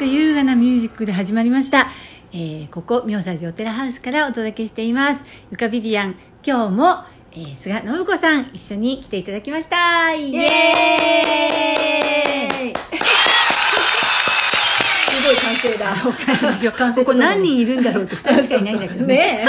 か優雅なミュージックで始まりました、えー、ここ妙サ寺オペラハウスからお届けしています。ゆかビビアン今日も、えー、菅信子さん一緒に来ていただきました。イエーイ！すごい歓声だ。完成。ここ何人いるんだろうって2人しかいないんだけどね。ね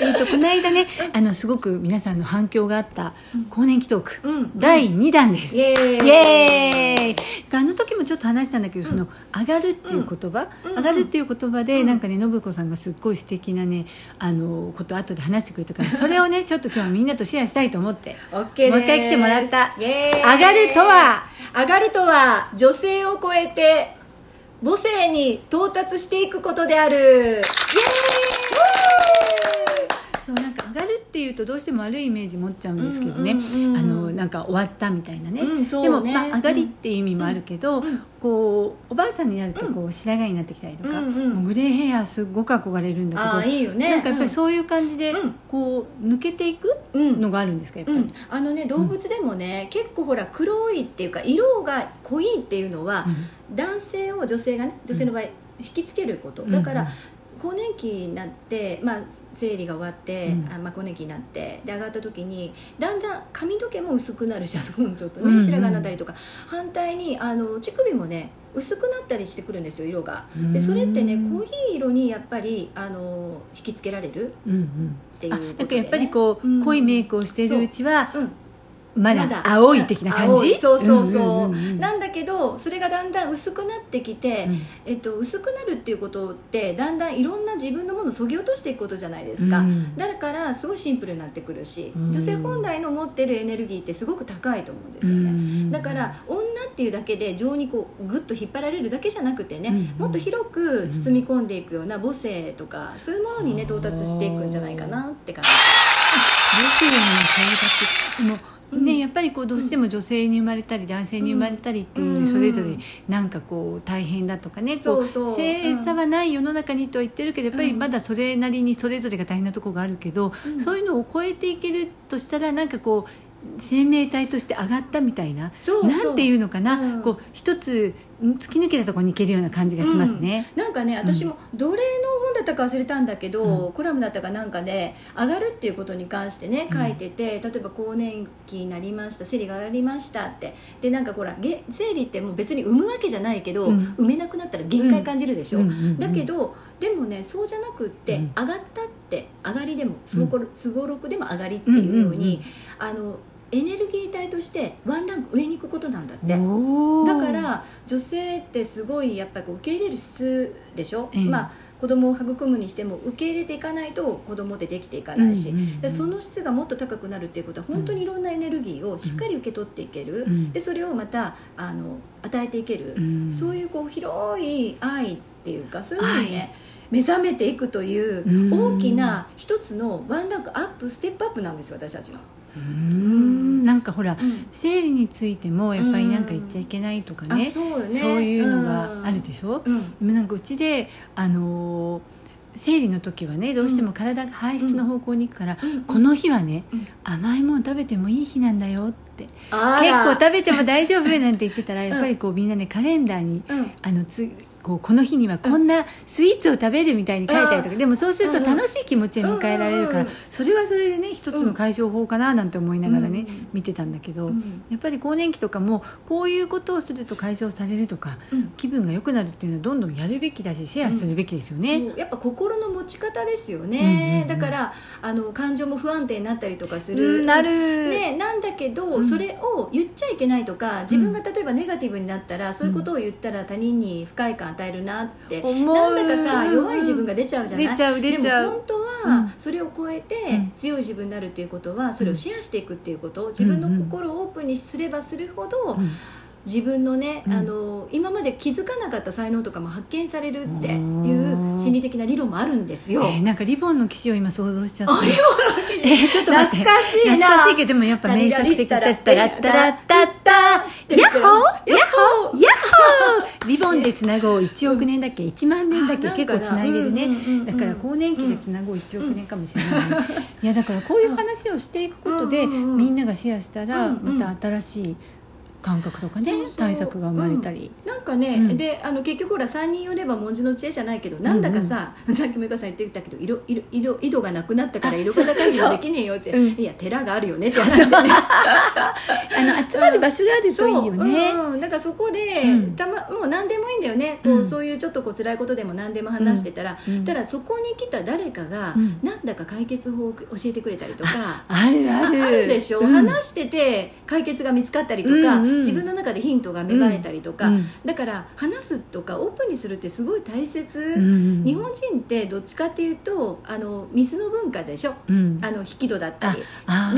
えっとこの間ねあのすごく皆さんの反響があった更年期トーク、うん。第2弾です、イエーイ。イエーイ。あの時もちょっと話したんだけど、その「上がる」っていう言葉、うん。上がるっていう言葉で、なんかね信子さんがすっごい素敵なねあのこと後で話してくれたからそれをね ちょっと今日はみんなとシェアしたいと思ってオッケーです。もう一回来てもらった。上がるとは？上がるとは女性を超えて母性に到達していくことである。イエーイそうなんか上がるっていうとどうしても悪いイメージ持っちゃうんですけどね、うんうんうんあのなんか終わったみたいなね,、ね。でも、まあ、上がりっていう意味もあるけど、こうおばあさんになるとこう白髪になってきたりとか、うんうん。もうグレーヘアすごく憧れるんだけどいいよね。なんかやっぱりそういう感じで、うん。こう抜けていくうんのがあるんですかやっぱり、うん、あのね動物でもね、結構ほら黒いっていうか色が濃いっていうのは、男性を女性がね女性の場合、引きつけること。だから、うん更年期になって、まあ、生理が終わって、うん。あまあ、更年期になってで上がった時にだんだん髪の毛も薄くなるし あそこもちょっとね、うんうん。白髪になったりとか反対にあの乳首もね薄くなったりしてくるんですよ色が。でそれってねうん濃い色にやっぱりあの引きつけられるうんうん。っていうやっぱりこう、うん。濃いメイクをしているうちはうんまだ青い的な感じ？そうそうそう,、なんだけどそれがだんだん薄くなってきて、うん。えっと、薄くなるっていうことってだんだんいろんな自分のものをそぎ落としていくことじゃないですか、うん。だからすごいシンプルになってくるし、うん。女性本来の持ってるエネルギーってすごく高いと思うんですよね、うんだから女っていうだけで情にこうグッと引っ張られるだけじゃなくてね、うんもっと広く包み込んでいくような母性とかそういうものにね到達していくんじゃないかなって感じ。レスリングの生活でもね、やっぱりこうどうしても女性に生まれたり男性に生まれたりっていうのうん。にそれぞれなんかこう大変だとかねこそう性差はない世の中にとは言ってるけどやっぱりまだそれなりにそれぞれが大変なところがあるけど、うん。そういうのを超えていけるとしたらなんかこう生命体として上がったみたいなそうなんていうのかな、うん。こう一つん突き抜けたところに行けるような感じがしますね。うん。なんかね私もどれの本だったか忘れたんだけど、コラムだったかなんかで上がるっていうことに関してね書いてて、例えば更年期になりました生理が上がりましたって。でなんかほらげ生理ってもう別に産むわけじゃないけど、うん。産めなくなったら限界感じるでしょ、うん。うん。うん。うん。だけどでもねそうじゃなくって、うん。上がったって上がりでもすごこすごろくでも上がりっていうように、あのエネルギー体としてワンランク上に行くことなんだって。だから女性ってすごいやっぱり受け入れる質でしょ、ええ。まあ子供を育むにしても受け入れていかないと子供ってできていかないし、でその質がもっと高くなるっていうことは本当にいろんなエネルギーをしっかり受け取っていける、うんでそれをまたあの与えていける、うん。そういうこう広い愛っていうかそういうのにね目覚めていくといううん。大きな一つのワンランクアップステップアップなんですよ私たちの。なんかほら、ん。生理についてもやっぱりなんか言っちゃいけないとかね,、うよね。そういうのがあるでしょ、うん。でもなんかうちであのー生理の時はねどうしても体が排出の方向に行くから、うん。この日はね、うん。甘いもの食べてもいい日なんだよって結構食べても大丈夫なんて言ってたらやっぱりこうみんなねカレンダーに、うん。あのつこうこの日にはこんなスイーツを食べるみたいに書いたりとか、でもそうすると楽しい気持ちで迎えられるから、それはそれでね一つの解消法かななんて思いながらね、うん。見てたんだけど、うん。やっぱり更年期とかもこういうことをすると解消されるとか、うん。気分が良くなるっていうのはどんどんやるべきだしシェアするべきですよね。やっぱ心の持ち方ですよね、だからあの感情も不安定になったりとかすうる、んなる、ね、なんだけど、うん。それを言っちゃいけないとか自分が例えばネガティブになったら、そういうことを言ったら他人に不快感与えるなって。思う。なんだかさうん。弱い自分が出ちゃうじゃない？出ちゃう出ちゃう。でも本当はうん。それを超えてうん。強い自分になるっていうことはそれをシェアしていくっていうこと自分の心をオープンにすればするほど、うん。自分のね、うん。あの今まで気づかなかった才能とかも発見されるっていう心理的な理論もあるんですよ。えーなんかリボンの騎士を今想像しちゃって。あれはえーちょっと待って。懐かしいな。懐かしいけどでもやっぱ名作的だったらったらったった知ってる人。ヤッホー？ヤッホー。ヤッホー！リボンでつなごう1億年だっけ？1万年だっけ？あ結構つないでるね。だから更年期でつなごう1億年かもしれない、いやだからこういう話をしていくことで、みんながシェアしたらまた新しい感覚とかね対策が生まれたり、なんかね、うん。であの結局ほら3人寄れば文字の知恵じゃないけどなんだかさ、さっきもゆかさん言ってたけど色色色井戸がなくなったからあ色方会議できねえよって。うん。いや寺があるよねって話で。ね あの集まる場所があるといいよね、そう、うん、だからそこで、うん。たまもう何でもいいんだよね、こううんそういうちょっとこう辛いことでも何でも話してたら、うん。ただそこに来た誰かが、うん。なんだか解決法を教えてくれたりとか。あるある。あるでしょ、うん。話してて解決が見つかったりとか、うんうん自分の中でヒントが芽生えたりとか、うん。だから話すとかオープンにするってすごい大切、うん。日本人ってどっちかっていうとあの水の文化でしょ。うん。あの引き戸だったりね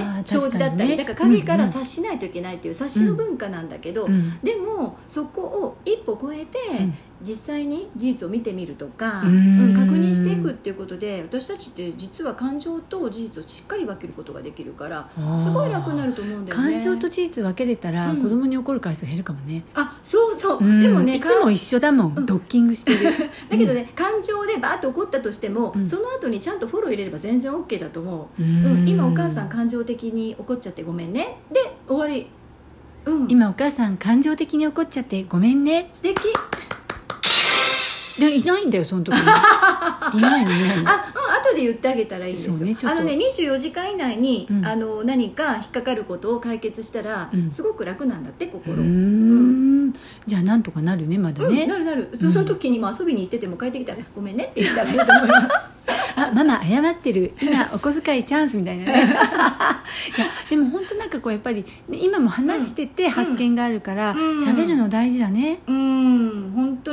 ー障子だったり、確だから影から察しないといけないっていう察しの文化なんだけど、うん。でもそこを一歩超えて、うん。実際に事実を見てみるとか、うん。うん確認していくっていうことで私たちって実は感情と事実をしっかり分けることができるからすごい楽になると思うんだよね。感情と事実分けれたら、うん。子供に怒る回数減るかもね、あそうそう、うん。でもねいつも一緒だもん、ドッキングしてる。だけどね、感情でバーッと怒ったとしても、うん。その後にちゃんとフォロー入れれば全然 OK だと思う、ううんん。今お母さん感情的に怒っちゃってごめんね。で終わり。うん。今お母さん感情的に怒っちゃってごめんね。素敵でいないんだよその時に。いないのいないの。あ、うん、後で言ってあげたらいいです。よ、ねあのね24時間以内に、うん。あの何か引っかかることを解決したら、うん。すごく楽なんだってう心、ーん。じゃあなんとかなるねまだうんね、なるなる。その時にも遊びに行ってても帰ってきたら「ごめんね」って言ったらいいと思います。あママ謝ってる。今お小遣いチャンスみたいなね。いやでも本当なんかこうやっぱりね今も話してて発見があるからうん。喋、るの大事だね。うん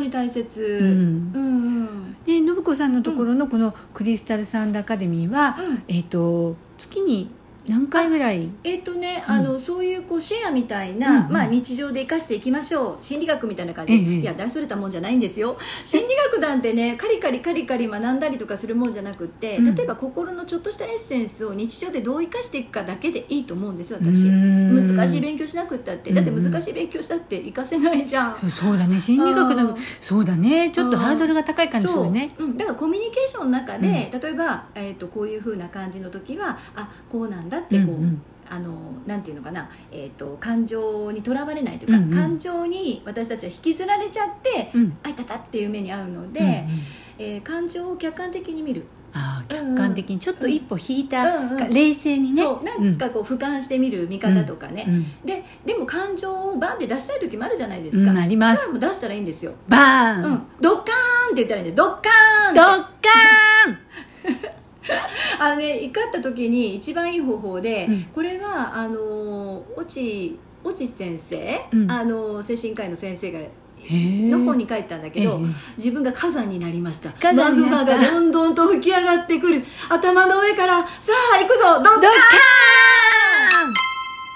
に大切。うん。うんうん。で信子さんのところのこのクリスタルサンドアカデミーは、うん。えっ、と月に何回ぐらい？えっ、とね、うん。あのそういうこうシェアみたいな、うんうん。まあ、日常で生かしていきましょう。心理学みたいな感じ。で、ええ。いや大それたもんじゃないんですよ。心理学なんてねカリカリカリカリ学んだりとかするもんじゃなくって、うん。例えば心のちょっとしたエッセンスを日常でどう生かしていくかだけでいいと思うんです私うーん難しい勉強しなくったって。だって難しい勉強したって活かせないじゃん、そうそうだね心理学のうん。そうだね。ちょっとハードルが高い感じするね。そう、うん、だからコミュニケーションの中で、例えば、えー、とこういうふうな感じの時はあこうなんだってこう、うんうん。あのなんていうのかな、えー、と感情にとらわれないというか、うんうん。感情に私たちは引きずられちゃって、うん。あいたたっていう目に遭うので、うんうん。えー感情を客観的に見る、ああ客観的にちょっと一歩引いた、うんうん。冷静にね。そうなんかこう俯瞰してみる見方とかね、うんうん。ででも感情をバンって出したい時もあるじゃないですか、うんあります。それはもう出したらいいんですよ、バーン、うん、ドッカーンって言ったらいいんだよ。ドッカーンドッカ あのね怒った時に一番いい方法で、うん。これはあの越智越智先生、うん。あの精神科医の先生がの方に書いたんだけど、ええ。自分が火山になりました。火マグマがどんどんと吹き上がってくる。頭の上からさあ行くぞドッカーン。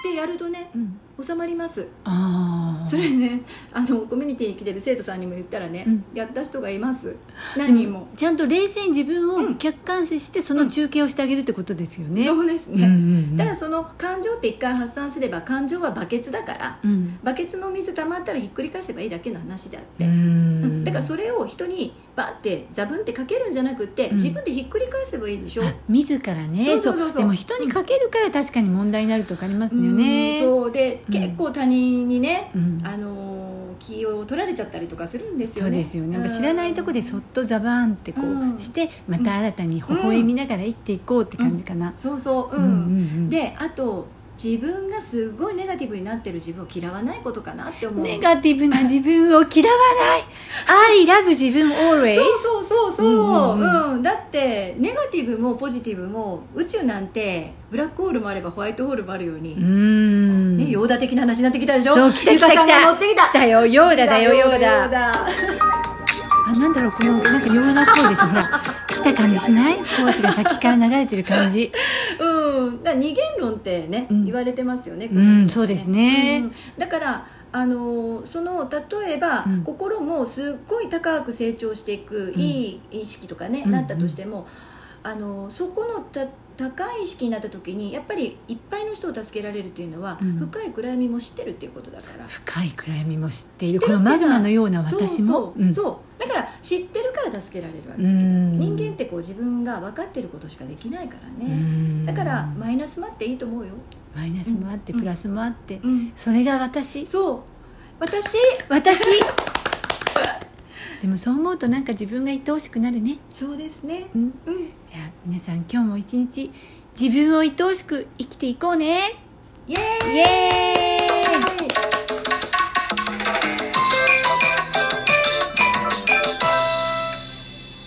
ってやるとねうん収まります。ああそれねあのコミュニティに来てる生徒さんにも言ったらね、うん。やった人がいます。何人も、ちゃんと冷静に自分をうん。客観視してその中継をしてあげるってことですよね、そうですね、うんうんうん。ただその感情って一回発散すれば感情はバケツだから、うん。バケツの水溜まったらひっくり返せばいいだけの話であって、ううんからそれを人にバッてザブンってかけるんじゃなくって、うん。自分でひっくり返せばいいでしょ、あ自らね。そうそうそうそう。でも人にかけるから確かに問題になるとかありますようんね、そう。で、うん。結構他人にね、うん。あのー気を取られちゃったりとかするんですよね。そうですよね、知らないとこでそっとザバーンってこうん。うして、また新たに微笑みながら生きていこうって感じかな、そうそう、うん。うんうんうん。であと自分がすごいネガティブになってる自分を嫌わないことかなって思う。ネガティブな自分を嫌わない I love 自分 always? そうそうそうそう、うんうんうん。だってネガティブもポジティブも宇宙なんてブラックホールもあればホワイトホールもあるように、うーん。ね、ヨーダ的な話になってきたでしょ？そう来た来た来た。持ってきた。来たよ。ヨーダだよヨーダ。あなんだろうこのなんかヨーダっぽいでしょほら来た感じしない？コースが先から流れてる感じ。うん。だ二元論ってね、うん。言われてますよねうんそうですね。うん。だからあのその例えば、うん。心もすっごい高く成長していく、うん。いい意識とかね、うん。なったとしてもあのそこのた高い意識になった時にやっぱりいっぱいの人を助けられるというのは、うん。深い暗闇も知ってるっていうことだから。深い暗闇も知っている知このマグマのような私も？そうだから知ってるから助けられるわけ、うん。人間ってこう自分が分かってることしかできないからうね、ん。だからマイナスもあっていいと思うよマイナスもあって、プラスもあって、それが私。そう。私。私。でもそう思うとなんか自分が愛おしくなるね。そうですね、うん、うん、じゃあ皆さん今日も一日自分を愛おしく生きていこうね。イエーイ。イエーイ。